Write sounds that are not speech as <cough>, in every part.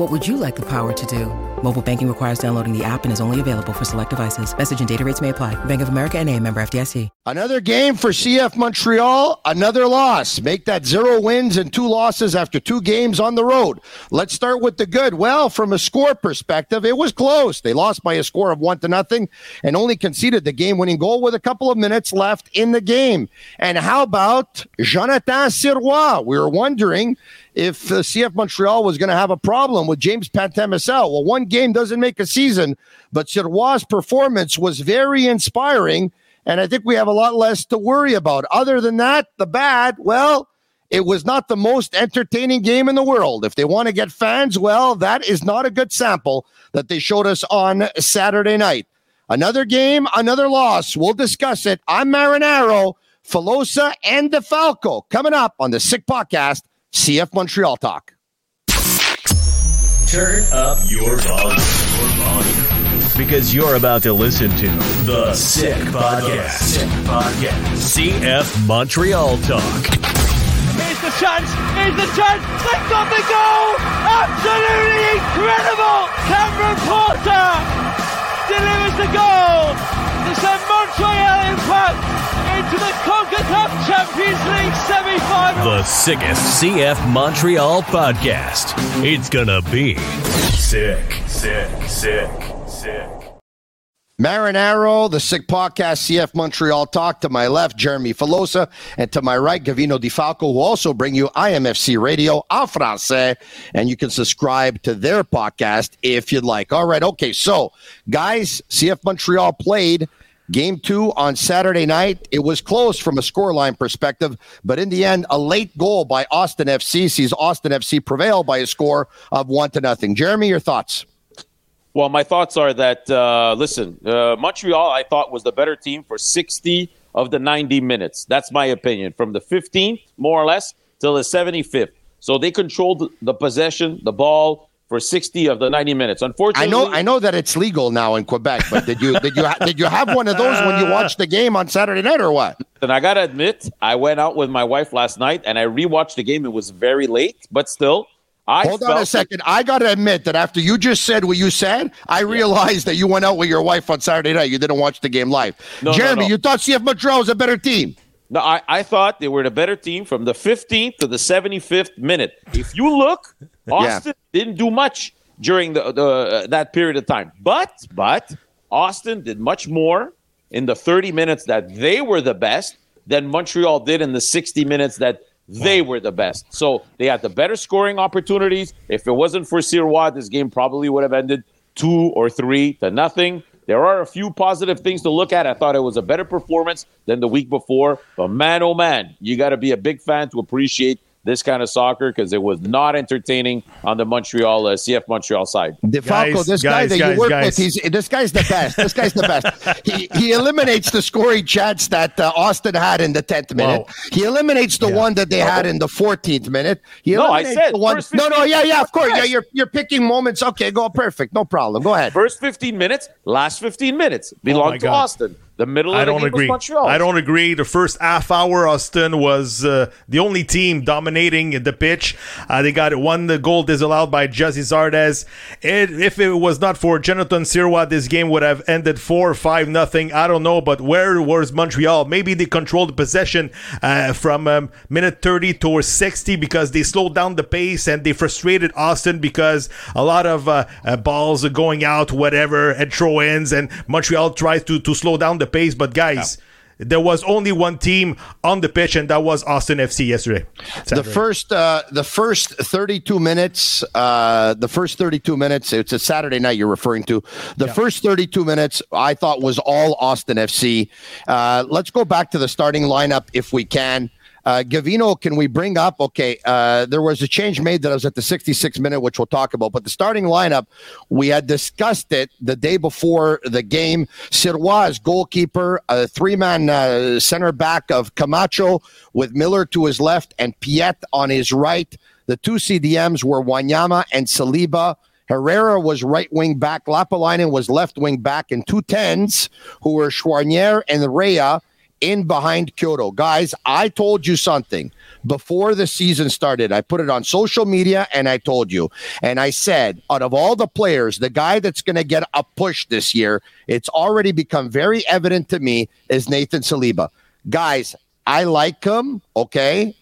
What would you like the power to do? Mobile banking requires downloading the app and is only available for select devices. Message and data rates may apply. Bank of America and a member FDIC. Another game for CF Montreal, another loss. Make that zero wins and two losses after two games on the road. Let's start with the good. Well, from a score perspective, it was close. They lost by a score of one to nothing and only conceded the game winning goal with a couple of minutes left in the game. And how about Jonathan Sirois? We were wondering if uh, CF Montreal was going to have a problem with James Pantemisel. Well, one game doesn't make a season, but Sirois' performance was very inspiring, and I think we have a lot less to worry about. Other than that, the bad, well, it was not the most entertaining game in the world. If they want to get fans, well, that is not a good sample that they showed us on Saturday night. Another game, another loss. We'll discuss it. I'm Marinaro, Filosa, and DeFalco coming up on the Sick Podcast CF Montreal Talk. Turn up your volume, your volume, because you're about to listen to the Sick Podcast. Sick Podcast. CF Montreal Talk. Here's the chance. Here's the chance. They got the goal. Absolutely incredible. Cameron Porter delivers the goal to send Montreal Impact into the CONCACAF Champions League semi-final. The sickest CF Montreal podcast. It's gonna be sick, sick, sick, sick. Marinaro, the Sick Podcast, CF Montreal Talk. To my left, Jeremy Filosa. And to my right, Gavino De Falco, who also bring you IMFC Radio en français. And you can subscribe to their podcast if you'd like. All right. Okay. So, guys, CF Montreal played Game two on Saturday night, it was close from a scoreline perspective, but in the end, a late goal by Austin FC sees Austin FC prevail by a score of one to nothing. Jeremy, your thoughts? Well, my thoughts are that uh, listen, uh, Montreal, I thought was the better team for 60 of the 90 minutes. That's my opinion. From the 15th, more or less, till the 75th. So they controlled the possession, the ball, for 60 of the 90 minutes. Unfortunately, I know I know that it's legal now in Quebec, but did you did you did you have one of those when you <laughs> watched the game on Saturday night or what? And I got to admit, I went out with my wife last night and I rewatched the game. It was very late, but still I Hold on a second. I got to admit that after you just said what you said, I realized that you went out with your wife on Saturday night. You didn't watch the game live. No, Jeremy, no, no. you thought CF Montreal was a better team. No, I, I thought they were the better team from the 15th to the 75th minute. If you look, <laughs> Austin yeah. didn't do much during the, the uh, that period of time. But but Austin did much more in the 30 minutes that they were the best than Montreal did in the 60 minutes that they were the best. So they had the better scoring opportunities. If it wasn't for Sirois, this game probably would have ended two or three to nothing. There are a few positive things to look at. I thought it was a better performance than the week before. But man, oh man, you got to be a big fan to appreciate this kind of soccer because it was not entertaining on the Montreal uh, CF Montreal side. DeFalco, this guy that you work with, he's this guy's the best. This guy's the best. <laughs> he he eliminates the scoring chance that uh, Austin had in the tenth minute. Whoa. He eliminates the yeah. one that they had in the fourteenth minute. He no, I said the one. No, no, yeah, yeah, of course, yeah. You're you're picking moments. Okay, go perfect, no problem. Go ahead. First fifteen minutes, last fifteen minutes belong oh to God. Austin. The middle I don't agree. I don't agree. The first half hour, Austin was uh, the only team dominating the pitch. Uh, they got one the goal disallowed by Gyasi Zardes. It, if it was not for Jonathan Sirois, this game would have ended four or five nothing. I don't know, but where was Montreal? Maybe they controlled the possession uh, from um, minute 30 towards 60 because they slowed down the pace and they frustrated Austin because a lot of uh, uh, balls are going out, whatever, and throw ins, and Montreal tries to to slow down the pace. But guys, there was only one team on the pitch, and that was Austin FC yesterday. The first, uh, the first 32 minutes, uh, the first 32 minutes. It's a Saturday night you're referring to. The yeah. first 32 minutes, I thought was all Austin FC. Uh, let's go back to the starting lineup if we can. Uh, Gavino, can we bring up? Okay, uh, there was a change made that was at the 66 minute, which we'll talk about. But the starting lineup, we had discussed it the day before the game. Sirois is goalkeeper, a three man uh, center back of Camacho with Miller to his left and Piette on his right. The two CDMs were Wanyama and Saliba. Herrera was right wing back. Lappalainen was left wing back, and two tens who were Choinière and Rea in behind Quioto. Guys, I told you something before the season started. I put it on social media and I told you. And I said, out of all the players, the guy that's going to get a push this year, it's already become very evident to me, is Nathan Saliba. Guys, I like him, okay?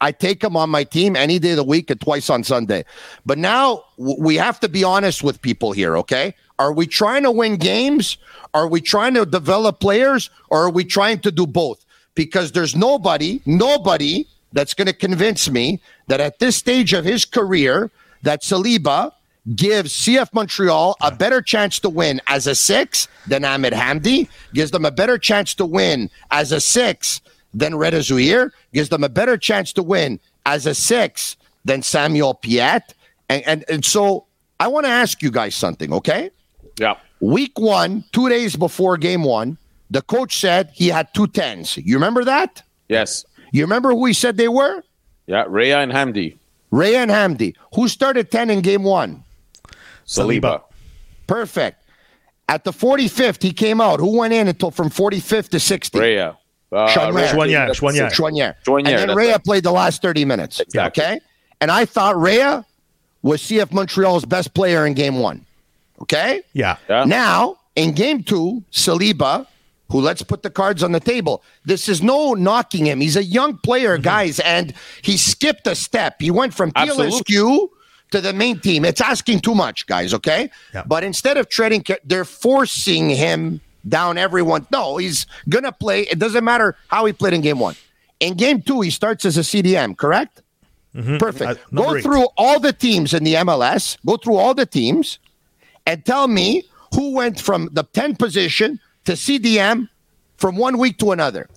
I take him on my team any day of the week and twice on Sunday. But now we have to be honest with people here, okay? Are we trying to win games? Are we trying to develop players? Or are we trying to do both? Because there's nobody, nobody that's going to convince me that at this stage of his career, that Saliba gives CF Montreal a better chance to win as a six than Ahmed Hamdi, gives them a better chance to win as a six than Reda Zouhir, gives them a better chance to win as a six than Samuel Piette. And, and, and so I want to ask you guys something, okay? Yeah. Week one, two days before game one, the coach said he had two tens. You remember that? Yes. You remember who he said they were? Yeah, Rea and Hamdi. Rea and Hamdi. Who started 10 in game one? Saliba. Perfect. At the 45th, he came out. Who went in until from 45th to 60? Rea. Uh, Choinière. Choinière. And then Rea played the last 30 minutes. Exactly. Okay? And I thought Rea was CF Montreal's best player in game one. Okay? Yeah. yeah. Now, in game two, Saliba, who let's put the cards on the table. This is no knocking him. He's a young player, mm-hmm. guys, and he skipped a step. He went from PLSQ to the main team. It's asking too much, guys, okay? Yeah. But instead of treading, they're forcing him down everyone. No, he's going to play. It doesn't matter how he played in game one. In game two, he starts as a CDM, correct? Mm-hmm. Perfect. Uh, Go eight. through all the teams in the MLS. Go through all the teams and tell me who went from the 10 position to CDM from one week to another.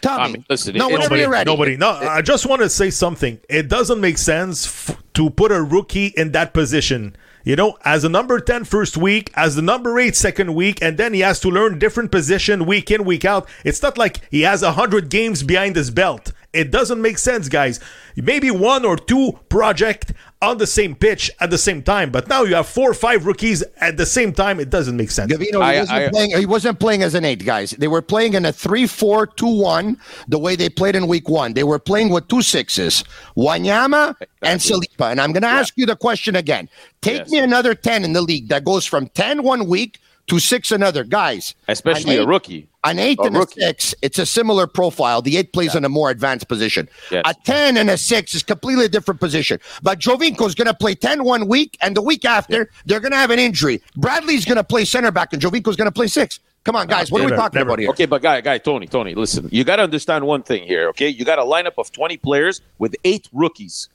Tell I me. Mean, listen, no, whenever nobody, you're ready. Nobody. No, I just want to say something. It doesn't make sense f- to put a rookie in that position. You know, as a number 10 first week, as the number 8 second week, and then he has to learn different position week in, week out. It's not like he has 100 games behind his belt. It doesn't make sense, guys. Maybe one or two project on the same pitch at the same time, but now you have four or five rookies at the same time. It doesn't make sense. Gavino, he, I, wasn't I, playing, he wasn't playing as an eight, guys. They were playing in a 3 4 2 1, the way they played in week one. They were playing with two sixes, Wanyama and Saliba. And I'm going to yeah. ask you the question again. Take yes. me another 10 in the league that goes from 10 one week to six another. Guys, especially a rookie. An eight a and rookie. a six, it's a similar profile. The eight plays yeah. in a more advanced position. Yes. A 10 and a six is completely a different position. But Giovinco is going to play 10 one week, and the week after, yeah. they're going to have an injury. Bradley's going to play center back, and Giovinco is going to play six. Come on, guys. What never, are we talking never. about here? Okay, but guy, guy, Tony, Tony, listen. You got to understand one thing here. Okay, you got a lineup of twenty players with eight rookies.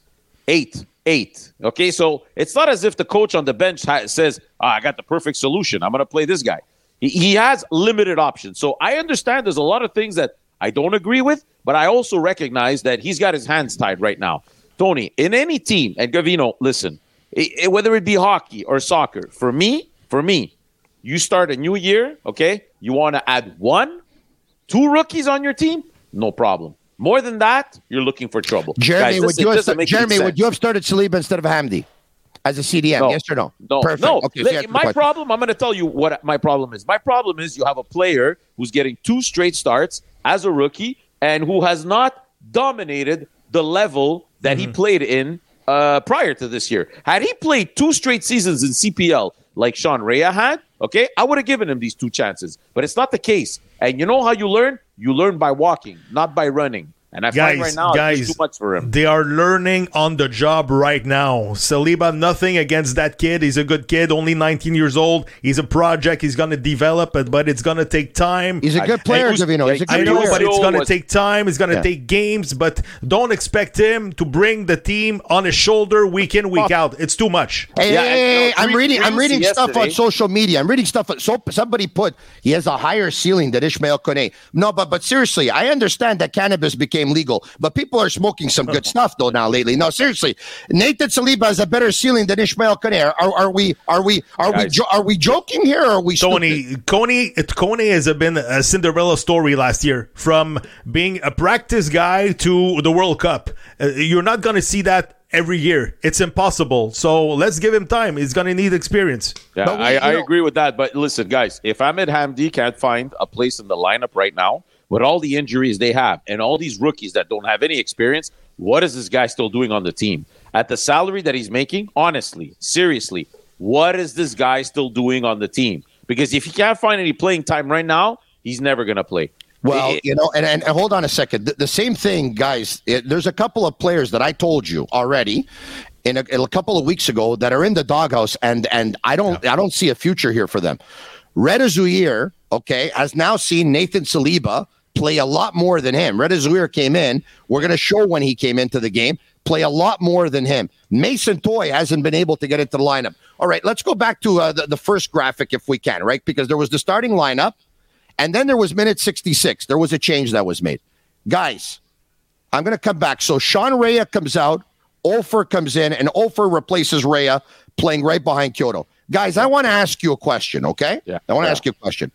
Eight, eight. Okay, so it's not as if the coach on the bench ha- says, oh, "I got the perfect solution. I'm going to play this guy." He, he has limited options. So I understand there's a lot of things that I don't agree with, but I also recognize that he's got his hands tied right now. Tony, in any team, and Gavino, listen, it, it, whether it be hockey or soccer, for me, for me, you start a new year, okay? You want to add one, two rookies on your team, no problem. More than that, you're looking for trouble. Jeremy, Guys, would, you have, Jeremy would you have started Saliba instead of Hamdi? as a CDM? No. Yes or no? No. Perfect. No. Okay, so my problem, I'm going to tell you what my problem is. My problem is you have a player who's getting two straight starts as a rookie and who has not dominated the level that mm-hmm. he played in uh, prior to this year. Had he played two straight seasons in CPL like Sean Rea had, okay, I would have given him these two chances. But it's not the case. And you know how you learn? You learn by walking, not by running. And I guys, find right now guys, it's too much for him. They are learning on the job right now. Saliba, nothing against that kid. He's a good kid, only 19 years old. He's a project. He's going to develop it, but it's going to take time. He's a good player, Gavino. He's a good I know, player. but it's going to take time. It's going to Yeah. take games, but don't expect him to bring the team on his shoulder week in, week out. It's too much. Hey, Yeah, hey, hey, you know, hey, I'm reading. I'm three reading stuff on social media. I'm reading stuff. So somebody put he has a higher ceiling than Ishmael Kone. No, but but seriously, I understand that cannabis became legal, but people are smoking some good stuff though now lately. No, seriously, Nathan Saliba has a better ceiling than Ishmael Kone. Are, are, are we are we are we jo- are we joking here? Or are we Tony, stupid? Kone, Kone has been a Cinderella story last year from being a practice guy to the World Cup. Uh, you're not going to see that every year. It's impossible. So let's give him time. He's going to need experience. Yeah, we- I, I agree with that. But listen, guys, if Ahmed Hamdi can't find a place in the lineup right now with all the injuries they have and all these rookies that don't have any experience, what is this guy still doing on the team? At the salary that he's making, honestly, seriously, what is this guy still doing on the team? Because if he can't find any playing time right now, he's never going to play. Well, It- you know, and, and, and hold on a second. The, the same thing, guys. It, there's a couple of players that I told you already in a, a couple of weeks ago that are in the doghouse, and and I don't I don't see a future here for them. Reda Zouhir, okay, has now seen Nathan Saliba play a lot more than him. Reda Zouhir came in. We're going to show when he came into the game. Play a lot more than him. Mason Toye hasn't been able to get into the lineup. All right, let's go back to uh, the, the first graphic if we can, right? Because there was the starting lineup. And then there was minute 66. There was a change that was made. Guys, I'm going to come back. So Sean Rea comes out, Offor comes in, and Offor replaces Rea playing right behind Quioto. Guys, I want to ask you a question, okay? Yeah. I want to Yeah. ask you a question.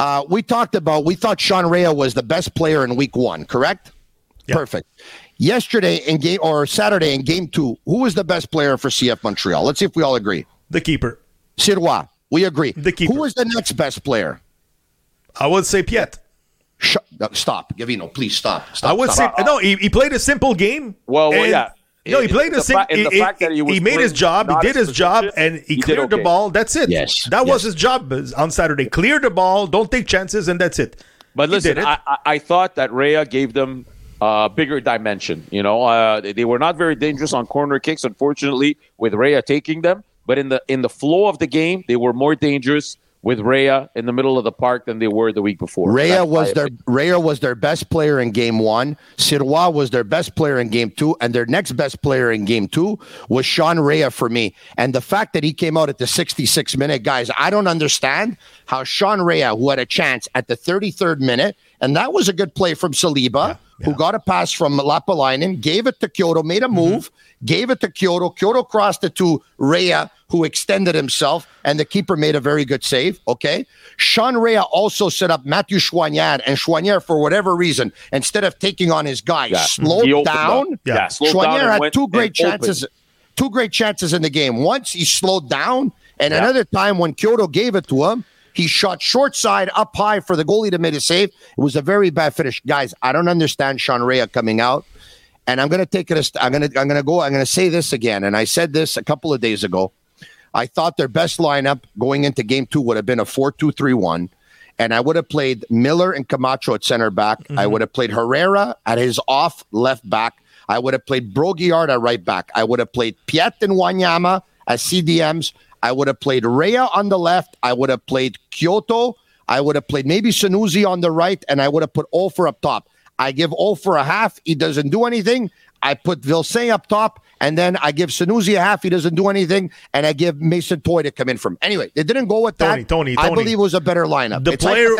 Uh, we talked about, we thought Sean Rea was the best player in week one, correct? Yeah. Perfect. Yesterday in game, or Saturday in game two, who was the best player for CF Montreal? Let's see if we all agree. The keeper. Sirois, we agree. The keeper. Who was the next best player? I would say Piette. Sh- uh, stop, Gavino, please stop. stop I would stop. say no. He, he played a simple game. Well, well, yeah. No, he played in a the simple. fa- in the He, fact that he was made his job. He did his his job, and he, he did cleared the ball. That's it. Yes, that was his job on Saturday. Clear the ball. Don't take chances, and that's it. But He listen, it. I, I, I thought that Rea gave them a bigger dimension. You know, uh, they, they were not very dangerous on corner kicks, unfortunately, with Rea taking them. But in the in the flow of the game, they were more dangerous with Rea in the middle of the park than they were the week before. Rea That's was their opinion. Rea was their best player in game one. Sirois was their best player in game two, and their next best player in game two was Sean Rea for me. And the fact that he came out at the 66 minute, guys, I don't understand how Sean Rea, who had a chance at the 33rd minute, and that was a good play from Saliba, who got a pass from Lappalainen, gave it to Quioto, made a mm-hmm. move, gave it to Quioto. Quioto crossed it to Rea, who extended himself, and the keeper made a very good save. Okay. Sean Rea also set up Matthew Choinière, and Choinière, for whatever reason, instead of taking on his guy, Yeah. slowed down. up. Yeah, slowed down had two great and opened. chances. Two great chances in the game. Once he slowed down, and Yeah. another time when Quioto gave it to him, he shot short side up high for the goalie to make a save. It was a very bad finish, guys. I don't understand Sean Rea coming out, and I'm going to take it. A st- I'm going to I'm going to go. I'm going to say this again, and I said this a couple of days ago. I thought their best lineup going into game two would have been a 4 2 3 1. And I would have played Miller and Camacho at center back. I mm-hmm. would have played Herrera at his off left back. I would have played Brault-Guillard at right back. I would have played Piette and Wanyama as CDMs. I would have played Rea on the left. I would have played Quioto. I would have played maybe Sanusi on the right. And I would have put Offor up top. I give Offor a half. He doesn't do anything. I put Vilsaint up top, and then I give Sanusi a half. He doesn't do anything, and I give Mason Toye to come in from. Anyway, they didn't go with that. Tony, Tony, I believe it was a better lineup. The it's player-.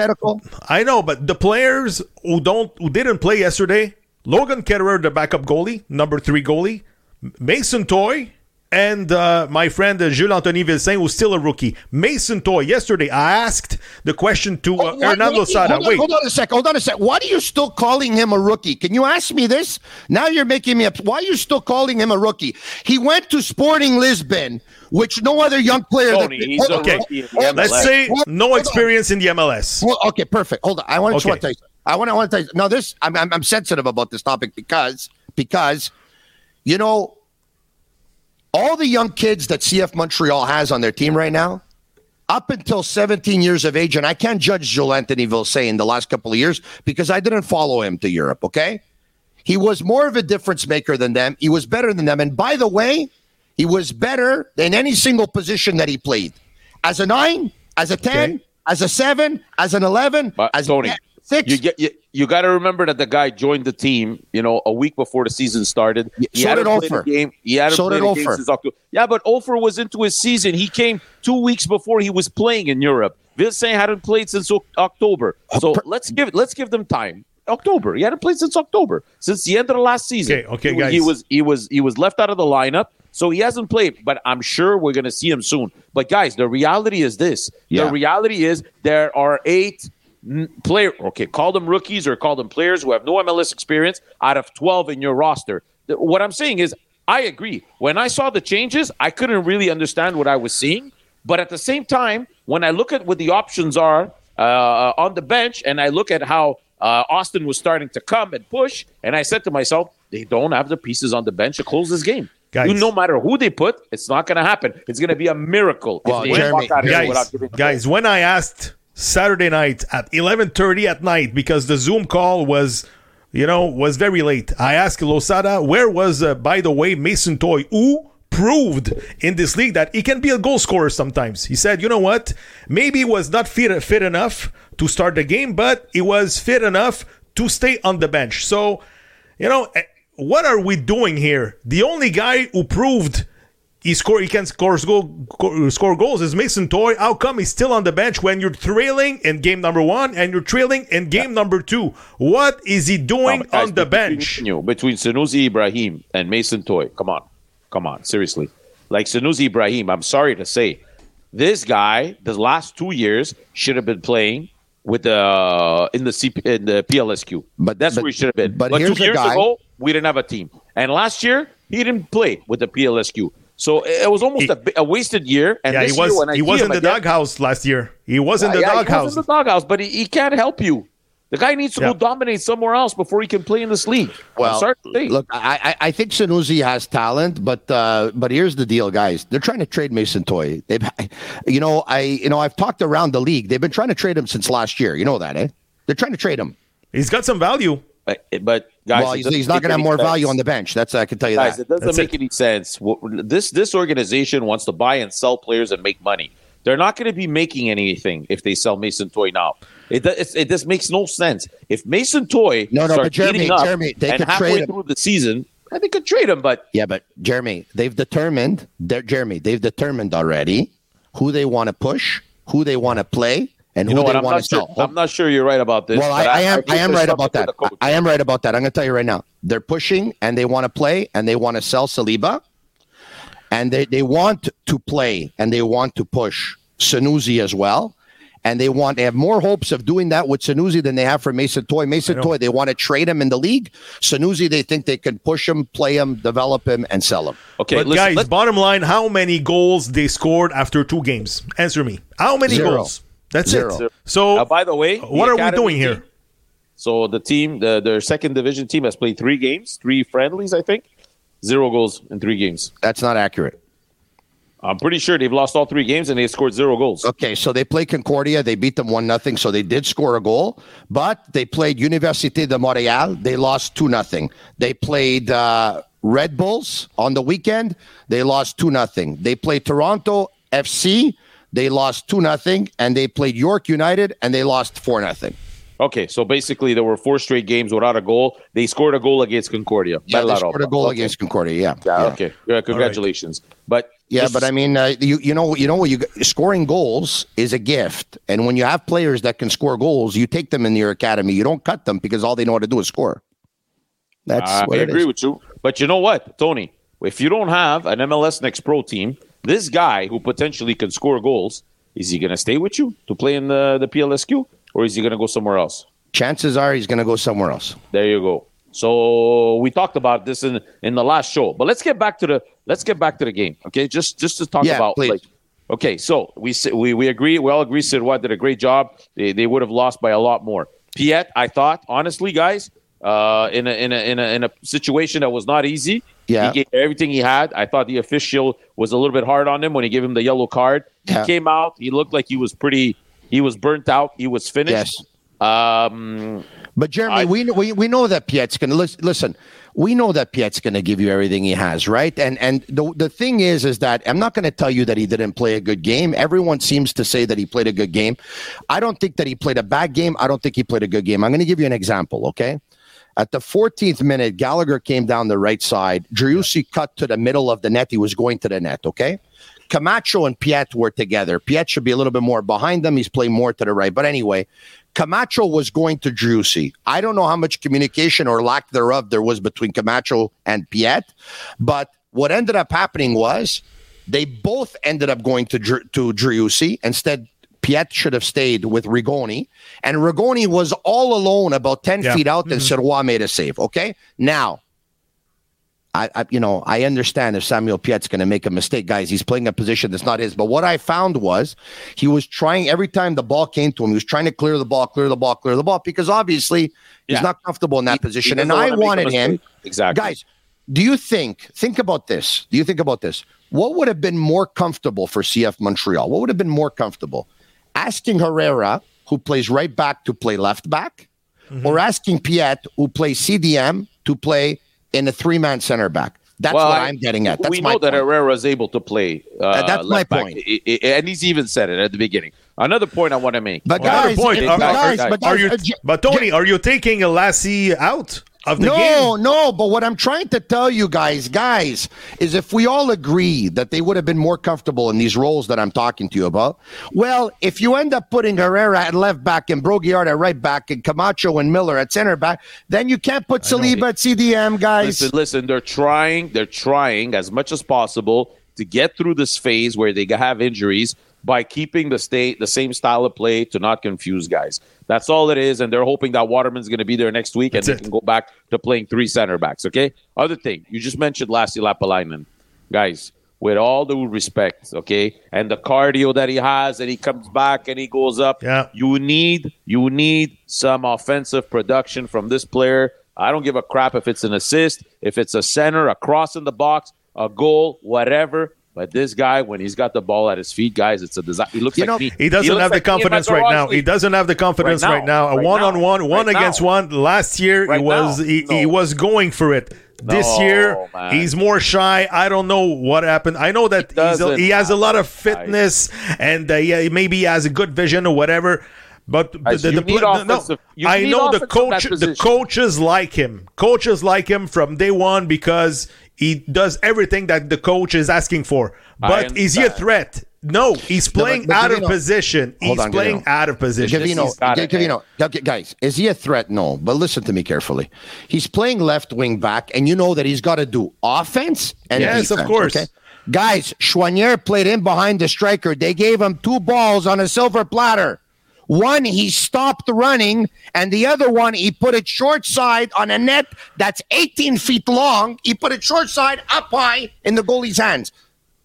I know, but the players who don't who didn't play yesterday, Logan Ketterer, the backup goalie, number three goalie, Mason Toye, and uh, my friend uh, Jules Anthony Vilsaint, who's still a rookie. Mason Toye. Yesterday, I asked the question to uh, Oh, Hernán Losada. Hold on, Wait, hold on a second. Hold on a second. Why are you still calling him a rookie? Can you ask me this? Now you're making me up. Why are you still calling him a rookie? He went to Sporting Lisbon, which no other young player. Tony, that, he's hold a okay. rookie in the Hold let's MLS. say Hold- no experience in the MLS. Well, okay, perfect. Hold on. I want to Okay. tell you. I want to. I want to tell you. No, this. I'm, I'm. I'm sensitive about this topic because because, you know, all the young kids that CF Montreal has on their team right now, up until 17 years of age, and I can't judge Joel Anthony Vilsaint in the last couple of years because I didn't follow him to Europe. Okay, He was more of a difference maker than them. He was better than them. And by the way, he was better than any single position that he played. As a nine, as a 10, okay. as a seven, as an 11, but, as Tony, a six. You, get, you, you got to remember that the guy joined the team, you know, a week before the season started. He so did Offor. Game. He hadn't so played did Offor. since October. Yeah, but Offor was into his season. He came two weeks before he was playing in Europe. Vincent hadn't played since October. So let's give let's give them time. October. He hadn't played since October, since the end of the last season. Okay, okay, he, guys. He was he was he was left out of the lineup, so he hasn't played. But I'm sure we're going to see him soon. But guys, the reality is this: Yeah. the reality is there are eight n- player. Okay, call them rookies or call them players who have no MLS experience out of 12 in your roster. What I'm saying is, I agree. When I saw the changes, I couldn't really understand what I was seeing. But at the same time, when I look at what the options are uh, on the bench, and I look at how uh, Austin was starting to come and push, and I said to myself, they don't have the pieces on the bench to close this game. Guys. You, no matter who they put, it's not going to happen. It's going to be a miracle Well, if they Jeremy, walk out guys, guys, when I asked Saturday night at 11:30 at night because the Zoom call was you know was very late. I asked Losada where was uh, by the way Mason Toye who proved in this league that he can be a goal scorer sometimes. He said, "You know what? Maybe he was not fit fit enough to start the game, but he was fit enough to stay on the bench." So, you know, eh, what are we doing here? The only guy who proved he score he can score goal score goals is Mason Toye. How come he's still on the bench when you're trailing in game number one and you're trailing in game number two? What is he doing guys, on the between- bench? You, between Sanusi Ibrahim and Mason Toye. Come on. Come on. Seriously. Like Sanusi Ibrahim, I'm sorry to say, this guy, the last two years, should have been playing with the in the CP, in the PLSQ. But- that's but- where he should have been. but two here's a years guy- ago, we didn't have a team, and last year he didn't play with the PLSQ. So it was almost He- a, a wasted year. And Yeah, this he was year, when he see was in the again- doghouse last year. He was in the yeah, He was in the doghouse, but he, he can't help you. The guy needs to Yeah. go dominate somewhere else before he can play in this league. Well, I'm sorry to say. look, I, I I think Sanusi has talent, but uh, but here's the deal, guys. They're trying to trade Mason Toye. They've, you know, I you know I've talked around the league. They've been trying to trade him since last year. You know that, eh? They're trying to trade him. He's got some value. But, but guys, well, he's, doesn't he's not going to have more sense. value on the bench. That's I can tell you Guys, that. it doesn't That's make it. any sense. What- This this organization wants to buy and sell players and make money. They're not going to be making anything if they sell Mason Toye now. It do- it's, it just makes no sense. If Mason Toye No, no, starts but Jeremy, up Jeremy, they and could trade him. through the season, I think could trade him. But Yeah, but Jeremy, they've determined. They're, Jeremy, they've determined already who they want to push, who they want to play, and you who know what? they I'm want not to sure. sell. I'm not sure you're right about this. Well, I, but I am. think I, am right about that. I am right about that. I'm going to tell you right now. They're pushing and they want to play and they want to sell Saliba, and they they want to play and they want to push Sanusi as well. And they want they have more hopes of doing that with Sanusi than they have for Mason Toye. Mason Toye, they want to trade him in the league. Sanusi, they think they can push him, play him, develop him, and sell him. Okay, but listen, guys, let's- bottom line, how many goals they scored after two games? Answer me. How many Zero. goals? That's Zero. it. So Uh, by the way, the what are we academy doing team- here? So the team, the their second division team, has played three games, three friendlies, I think. Zero goals in three games. That's not accurate. I'm pretty sure they've lost all three games and they scored zero goals. Okay, so they played Concordia. They beat them one nothing. So they did score a goal, but they played Université de Montréal. They lost two nothing. They played uh, Red Bulls on the weekend. They lost two nothing. They played Toronto FC. They lost two nothing, and they played York United, and they lost four nothing. Okay, so basically there were four straight games without a goal. They scored a goal against Concordia. Yeah, they scored a goal Okay. against Concordia. Yeah, Yeah, okay. Yeah, congratulations. But Yeah, this but I mean, uh, you you know you know what you scoring goals is a gift, and when you have players that can score goals, you take them in your academy. You don't cut them because all they know how to do is score. That's I what it agree is. with you. But you know what, Tony? If you don't have an MLS Next Pro team, this guy who potentially can score goals, is he going to stay with you to play in the, the PLSQ or is he going to go somewhere else? Chances are he's going to go somewhere else. There you go. So we talked about this in in the last show, but let's get back to the let's get back to the game. Okay, just just to talk Yeah, about please. like okay, so we we we agree. We all agree. Sirois did a great job. They they would have lost by a lot more. Piette, I thought honestly, guys, uh, in a in a in a in a situation that was not easy. Yeah. he gave everything he had. I thought the official was a little bit hard on him when he gave him the yellow card. Yeah. He came out. He looked like he was pretty. He was burnt out. He was finished. Yes. Um, But Jeremy, I- we, we we know that Piette's to listen, listen. We know that Piette's going to give you everything he has, right? And and the the thing is, is that I'm not going to tell you that he didn't play a good game. Everyone seems to say that he played a good game. I don't think that he played a bad game. I don't think he played a good game. I'm going to give you an example, okay? At the 14th minute, Gallagher came down the right side. Driussi cut to the middle of the net. He was going to the net, okay? Camacho and Piette were together. Piette should be a little bit more behind them. He's playing more to the right. But anyway, Camacho was going to Driussi. I don't know how much communication or lack thereof there was between Camacho and Piette, but what ended up happening was they both ended up going to Dr- to Driussi. Instead, Piette should have stayed with Rigoni, and Rigoni was all alone about 10 Yeah. feet out, and mm-hmm. Sirois made a save. Okay. Now, I, I, you know, I understand if Samuel Piette's going to make a mistake, guys. He's playing a position that's not his. But what I found was he was trying every time the ball came to him, he was trying to clear the ball, clear the ball, clear the ball because obviously Yeah. he's not comfortable in that He- position. he And I wanna make a wanted him. Exactly. guys. Do you think? Think about this. Do you think about this? What would have been more comfortable for CF Montreal? What would have been more comfortable? Asking Herrera, who plays right back, to play left back, Mm-hmm. or asking Piette, who plays CDM, to play in a three-man center back? That's Well, what I- I'm getting at. That's we my know that point. Herrera is able to play. Uh, that's my left back. point. I- I- and he's even said it at the beginning. Another point I want to make. But Another guys, point. it- Are, guys, are- but are you? uh, But Tony, are you taking a Lassi out of the no, game? no. But what I'm trying to tell you guys, guys, is if we all agree that they would have been more comfortable in these roles that I'm talking to you about, well, if you end up putting Herrera at left back and Brault-Guillard at right back and Camacho and Miller at center back, then you can't put Saliba at CDM, guys. Listen, listen, they're trying, they're trying as much as possible to get through this phase where they have injuries by keeping the state the same style of play to not confuse guys. That's all it is, and they're hoping that Waterman's going to be there next week That's and it. they can go back to playing three center backs. Okay. Other thing, you just mentioned Lassi Lappalainen, guys. With all due respect, okay, and the cardio that he has, and he comes back and he goes up. Yeah. You need you need some offensive production from this player. I don't give a crap if it's an assist, if it's a center, a cross in the box, a goal, whatever. But this guy, when he's got the ball at his feet, guys, it's a disaster. He looks You like know, me. He doesn't looks have the like and confidence right now. He doesn't have the confidence Right right now. now. A Right one on one, one Right against now. one. Last year he was now. he, he was going for it. This No, year man. he's more shy. I don't know what happened. I know that He he's a, he has a lot of fitness and uh, yeah, maybe he has a good vision or whatever. But the, Guys, the, the, need no, no, I know the coach. The coaches like him. Coaches like him from day one because he does everything that the coach is asking for. But is he a threat? No, he's playing but out of position. He's on, playing Gavino. out of position. Gavino, he's got G- it, Gavino, okay, guys, is he a threat? No, but listen to me carefully. He's playing left wing back, and you know that he's got to do offense and Yes, of course. Okay? Guys, Choinière played in behind the striker. They gave him two balls on a silver platter. One, he stopped running, and the other one, he put it short side on a net that's 18 feet long. He put it short side up high in the goalie's hands.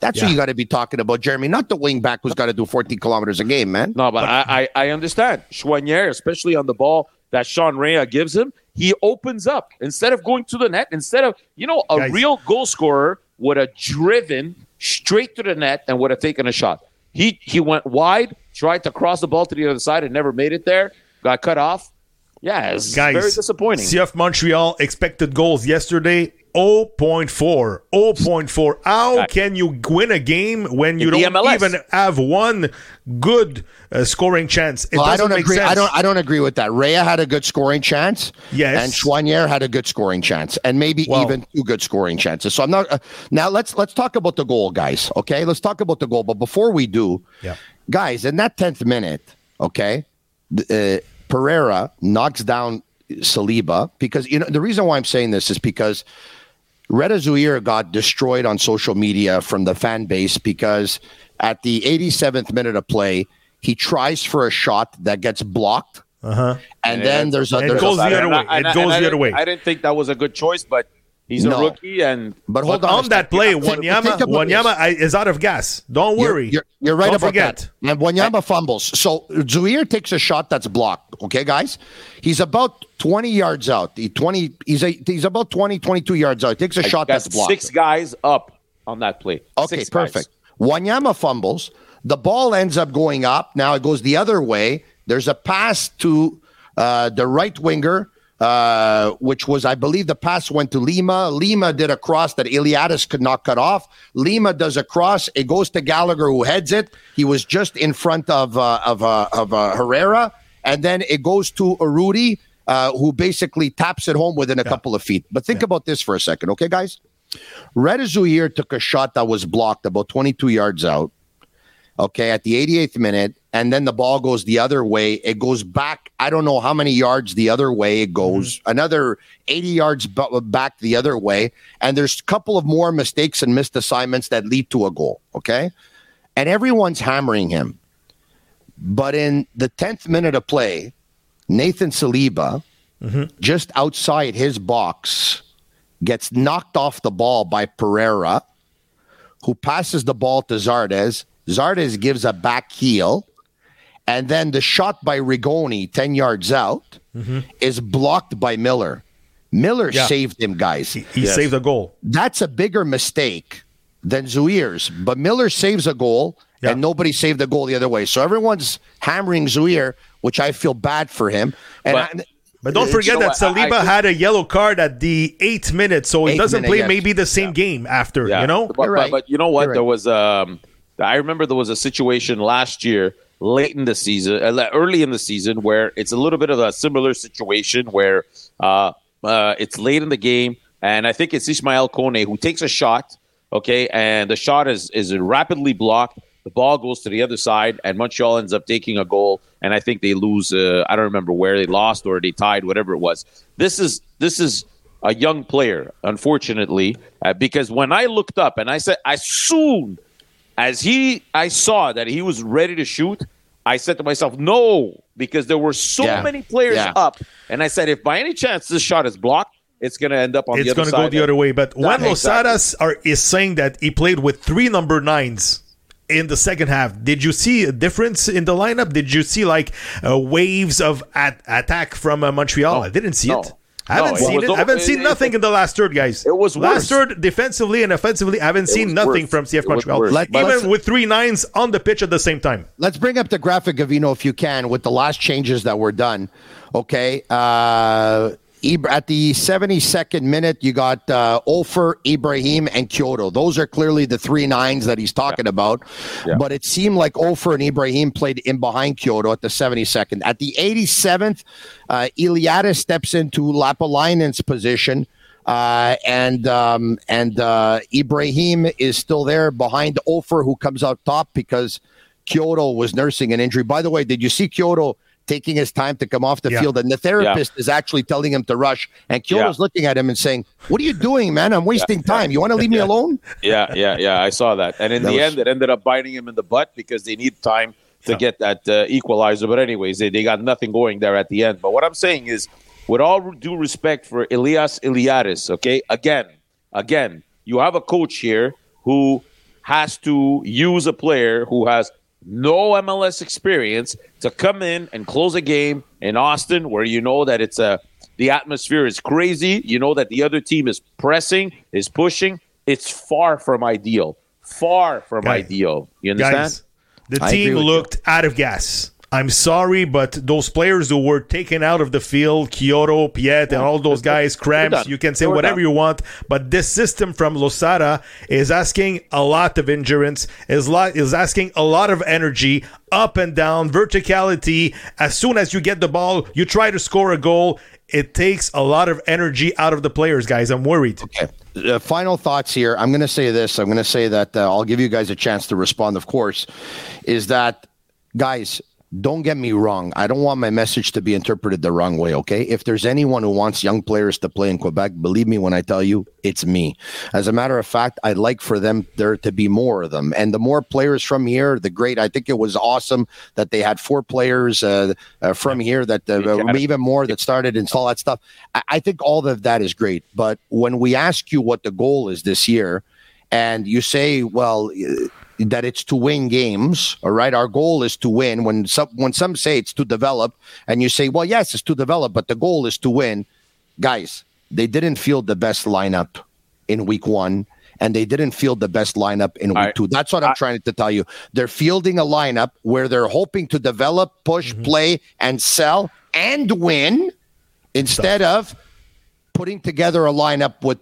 That's Yeah. what you got to be talking about, Jeremy, not the wing back who's got to do 14 kilometers a game, man. No, but I, I, I understand. Choinière, especially on the ball that Sean Rea gives him, he opens up. Instead of going to the net, instead of, you know, a Guys. real goal scorer would have driven straight to the net and would have taken a shot. He he went wide, tried to cross the ball to the other side and never made it there, got cut off. Yeah, it's Guys, very disappointing. CF Montreal expected goals yesterday 0.4. 0.4. How Guys. can you win a game when you In don't MLS? even have one good uh, scoring chance? It Well, I don't make agree. sense. I don't. I don't agree with that. Rea had a good scoring chance. Yes. and Choinière had a good scoring chance, and maybe Well- even two good scoring chances. So I'm not. Uh, now let's let's talk about the goal, guys. Okay, let's talk about the goal. But before we do, Yeah. Guys, in that tenth minute, okay, uh, Pereira knocks down Saliba because you know the reason why I'm saying this is because Reda Zouhir got destroyed on social media from the fan base because at the 87th minute of play, he tries for a shot that gets blocked. Uh-huh. And Yeah, then there's a, it goes a the other way. I- and It goes I the other way. I didn't think that was a good choice, but he's No. a rookie and but hold But on. on that play, Wanyama, think about this. Wanyama I- is out of gas. Don't You're- worry. You're, you're right Don't about forget. that. And Wanyama fumbles. So Zouhir takes a shot that's blocked. Okay, guys? He's about 20 yards out. He 20 he's a, he's about 20 22 yards out. He takes a I shot that's blocked. six guys up on that play. Okay, Six guys. perfect. Wanyama fumbles. The ball ends up going up. Now it goes the other way. There's a pass to Uh, the right winger, uh, which was, I believe, the pass went to Lima. Lima did a cross that Iliadis could not cut off. Lima does a cross. It goes to Gallagher, who heads it. He was just in front of uh, of uh, of uh, Herrera, and then it goes to Urruti, uh, who basically taps it home within a couple of feet. But think about this for a second, okay, guys? Reda Zouhir took a shot that was blocked about 22 yards out. Okay, at the 88th minute, and then the ball goes the other way. It goes back. I don't know how many yards the other way it goes. Mm-hmm. Another 80 yards b- back the other way, and there's a couple of more mistakes and missed assignments that lead to a goal. Okay, and everyone's hammering him. But in the 10th minute of play, Nathan Saliba, mm-hmm. just outside his box, gets knocked off the ball by Pereira, who passes the ball to Zardes. Zardes gives a back heel, and then the shot by Rigoni, 10 yards out, is blocked by Miller. Miller Yeah. saved him, guys. He saved a goal. That's a bigger mistake than Zouhir's, but Miller saves a goal, Yeah. and nobody saved the goal the other way. So everyone's hammering Zouhir, which I feel bad for him. And But- I, But don't Uh, forget you know that what, I- I Saliba had a yellow card at the eighth minute, so he doesn't minute, play yes. maybe the same game after, you know? But, You're right. but, but you know what? You're There was um, I remember there was a situation last year, late in the season, uh, early in the season, where it's a little bit of a similar situation where uh, uh, it's late in the game, and I think it's Ismael Kone who takes a shot, okay, and the shot is is rapidly blocked. The ball goes to the other side, and Montreal ends up taking a goal, and I think they lose. Uh, I don't remember where they lost or they tied, whatever it was. This is this is a young player, unfortunately, uh, because when I looked up and I said, as soon as he, I saw that he was ready to shoot, I said to myself, no, because there were so Yeah. many players Yeah. up, and I said, if by any chance this shot is blocked, it's going to end up on It's the other side. It's going to go the other way. But when Exactly. Losadas are, is saying that he played with three number nines in the second half, did you see a difference in the lineup? Did you see like uh, waves of at- attack from uh, Montreal? I didn't see No. it. I haven't No, seen was it. I haven't seen it- nothing in the last third, guys. It was last worse. third defensively and offensively. I haven't seen nothing worse. from CF It was Montreal, worse. Let- even with three nines on the pitch at the same time. Let's bring up the graphic of Vino if you can with the last changes that were done. Okay. Uh, Ibra- at the 72nd minute, you got uh, Offor, Ibrahim, and Quioto. Those are clearly the three nines that he's talking about. But it seemed like Offor and Ibrahim played in behind Quioto at the 72nd. At the 87th, uh, Iliadis steps into Lappalainen's position. Uh, and um, and uh, Ibrahim is still there behind Offor, who comes out top because Quioto was nursing an injury. By the way, did you see Quioto taking his time to come off the Yeah. field? And the therapist is actually telling him to rush. And Quioto's Yeah. looking at him and saying, What are you doing, man? I'm wasting time. You want to leave me <laughs> alone? yeah, yeah, yeah. I saw that, and in That the was- end, it ended up biting him in the butt because they need time to get that uh, equalizer. But anyways, they, they got nothing going there at the end. But what I'm saying is, with all due respect for Elias Iliadis, okay, again, again, you have a coach here who has to use a player who has no MLS experience to come in and close a game in Austin where you know that it's a the atmosphere is crazy. You know that the other team is pressing, is pushing. It's far from ideal. Far from Guys- ideal. You understand? Guys, the I team with you. looked out of gas. I'm sorry, but those players who were taken out of the field, Quioto, Piette, and all those guys, cramps, you can say whatever you want, but this system from Losada is asking a lot of endurance, is, lot, is asking a lot of energy, up and down, verticality. As soon as you get the ball, you try to score a goal. It takes a lot of energy out of the players, guys. I'm worried. Okay. Uh, final thoughts here. I'm going to say this. I'm going to say that uh, I'll give you guys a chance to respond, of course. Is that, guys, don't get me wrong. I don't want my message to be interpreted the wrong way, okay? If there's anyone who wants young players to play in Quebec, believe me when I tell you, it's me. As a matter of fact, I'd like for them there to be more of them. And the more players from here, the great. I think it was awesome that they had four players uh, uh, from here that uh, Yeah. even more that started and all that stuff. I, I think all of that is great. But when we ask you what the goal is this year, and you say, well, uh, that it's to win games, all right. Our goal is to win. When some when some say it's to develop, and you say, well, yes, it's to develop, but the goal is to win. Guys, they didn't field the best lineup in week one, and they didn't field the best lineup in week right. two. That's what I'm I- trying to tell you. They're fielding a lineup where they're hoping to develop, push, Mm-hmm. play, and sell and win instead of putting together a lineup with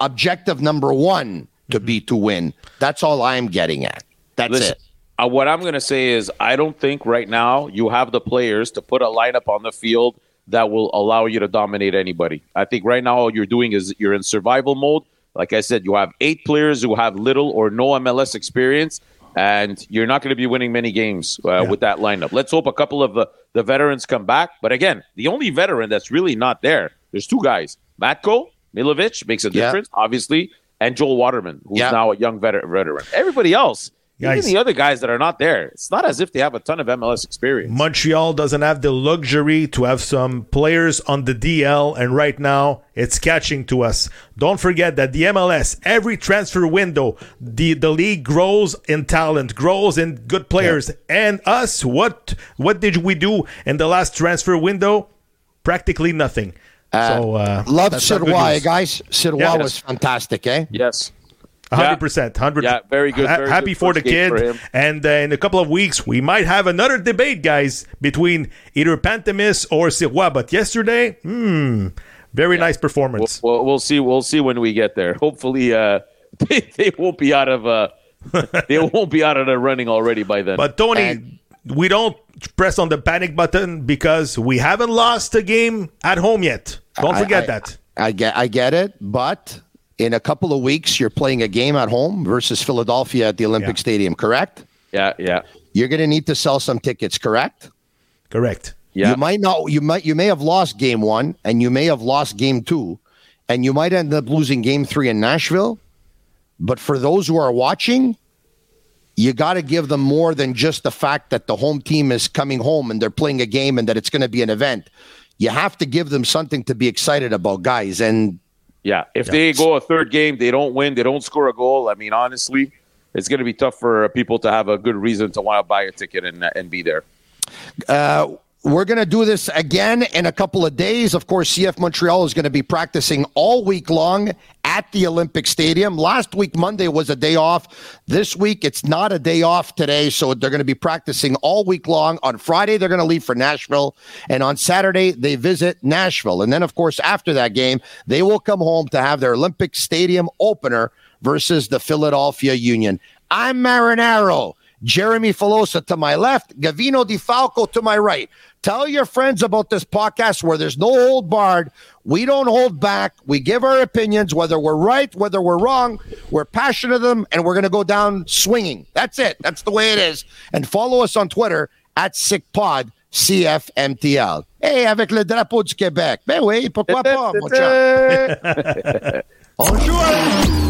objective number one to Mm-hmm. be to win. That's all I'm getting at. That's Listen, it. uh, what I'm going to say is, I don't think right now you have the players to put a lineup on the field that will allow you to dominate anybody. I think right now all you're doing is you're in survival mode. Like I said, you have eight players who have little or no MLS experience, and you're not going to be winning many games uh, with that lineup. Let's hope a couple of the, the veterans come back. But again, the only veteran that's really not there, there's two guys. Matko, Miljevic makes a Yeah. difference, obviously, and Joel Waterman, who's Yeah. now a young veter- veteran. Everybody else, Guys. even the other guys that are not there, it's not as if they have a ton of MLS experience. Montreal doesn't have the luxury to have some players on the DL, and right now it's catching to us. Don't forget that the MLS, every transfer window, the, the league grows in talent, grows in good players. And us, what what did we do in the last transfer window? Practically nothing. So uh, Love that's not good Sirois, news. guys. Sirois Yeah. was fantastic, eh? Yes. hundred percent, hundred. Yeah, very good, very happy good for the first kid. for and uh, in a couple of weeks, we might have another debate, guys, between either Pantemis or Sirois. But yesterday, hmm, very nice We'll, performance. we'll, we'll see. We'll see when we get there. Hopefully, uh, <laughs> they, they won't be out of uh, <laughs> they won't be out of the running already by then. but Tony, and- we don't press on the panic button because we haven't lost a game at home yet. Don't I- forget I- that. I get, I get it, but in a couple of weeks, you're playing a game at home versus Philadelphia at the Olympic Yeah. Stadium. Correct? yeah, yeah, You're going to need to sell some tickets. Correct? Correct. yeah. You might not. You might. You may have lost game one, and you may have lost game two, and you might end up losing game three in Nashville. But for those who are watching, you got to give them more than just the fact that the home team is coming home and they're playing a game and that it's going to be an event. You have to give them something to be excited about, guys. And Yeah, if they go a third game, they don't win, they don't score a goal. I mean, honestly, it's going to be tough for people to have a good reason to want to buy a ticket and and be there. Uh, we're going to do this again in a couple of days. Of course, CF Montreal is going to be practicing all week long at the Olympic Stadium. Last week, Monday, was a day off. This week, it's not a day off today. So they're going to be practicing all week long. On Friday, they're going to leave for Nashville. And on Saturday, they visit Nashville. And then, of course, after that game, they will come home to have their Olympic Stadium opener versus the Philadelphia Union. I'm Marinaro. Jeremy Filosa to my left, Gavino De Falco to my right. Tell your friends about this podcast where there's no hold barred. We don't hold back. We give our opinions, whether we're right, whether we're wrong. We're passionate of them, and we're going to go down swinging. That's it. That's the way it is. And follow us on Twitter at SickPod CFMTL. Hey, avec le drapeau du Québec. Ben oui, pourquoi pas, mon chum. <laughs> <laughs> Bonjour.